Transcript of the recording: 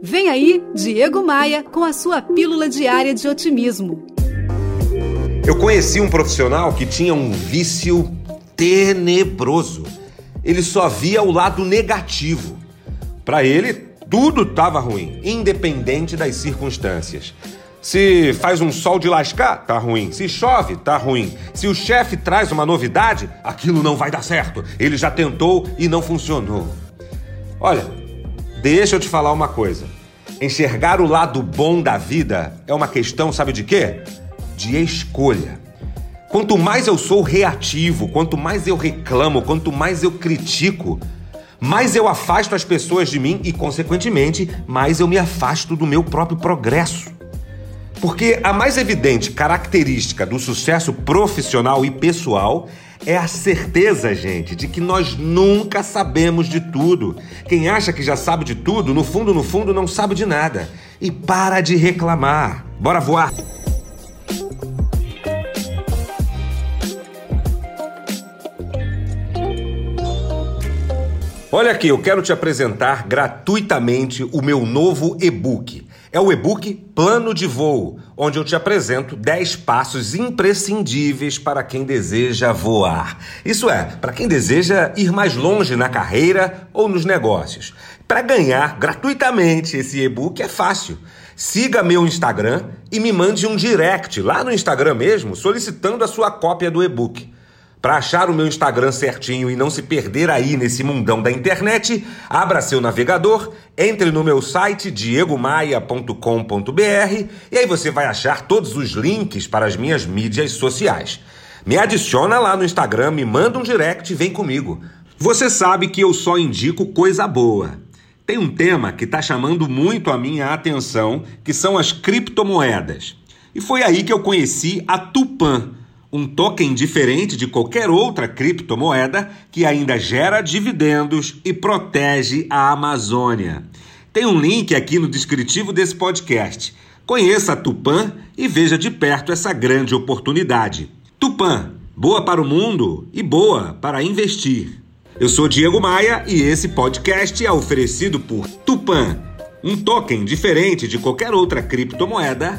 Vem aí, Diego Maia, com a sua pílula diária de otimismo. Eu conheci um profissional que tinha um vício tenebroso. Ele só via o lado negativo. Para ele, tudo estava ruim, independente das circunstâncias. Se faz um sol de lascar, tá ruim. Se chove, tá ruim. Se o chefe traz uma novidade, aquilo não vai dar certo. Ele já tentou e não funcionou. Olha, Deixa eu te falar uma coisa. Enxergar o lado bom da vida é uma questão, sabe de quê? De escolha. Quanto mais eu sou reativo, quanto mais eu reclamo, quanto mais eu critico, mais eu afasto as pessoas de mim e, consequentemente, mais eu me afasto do meu próprio progresso. Porque a mais evidente característica do sucesso profissional e pessoal é a certeza, gente, de que nós nunca sabemos de tudo. Quem acha que já sabe de tudo, no fundo, no fundo, não sabe de nada. E para de reclamar. Bora voar! Olha aqui, eu quero te apresentar gratuitamente o meu novo e-book. É o e-book Plano de Voo, onde eu te apresento 10 passos imprescindíveis para quem deseja voar. Isso é, para quem deseja ir mais longe na carreira ou nos negócios. Para ganhar gratuitamente esse e-book é fácil. Siga meu Instagram e me mande um direct lá no Instagram mesmo solicitando a sua cópia do e-book. Para achar o meu Instagram certinho e não se perder aí nesse mundão da internet, abra seu navegador, entre no meu site diegomaia.com.br e aí você vai achar todos os links para as minhas mídias sociais. Me adiciona lá no Instagram, me manda um direct e vem comigo. Você sabe que eu só indico coisa boa. Tem um tema que está chamando muito a minha atenção, que são as criptomoedas. E foi aí que eu conheci a Tupan um token diferente de qualquer outra criptomoeda que ainda gera dividendos e protege a Amazônia. Tem um link aqui no descritivo desse podcast. Conheça a Tupan e veja de perto essa grande oportunidade. Tupan, boa para o mundo e boa para investir. Eu sou Diego Maia e esse podcast é oferecido por Tupan, um token diferente de qualquer outra criptomoeda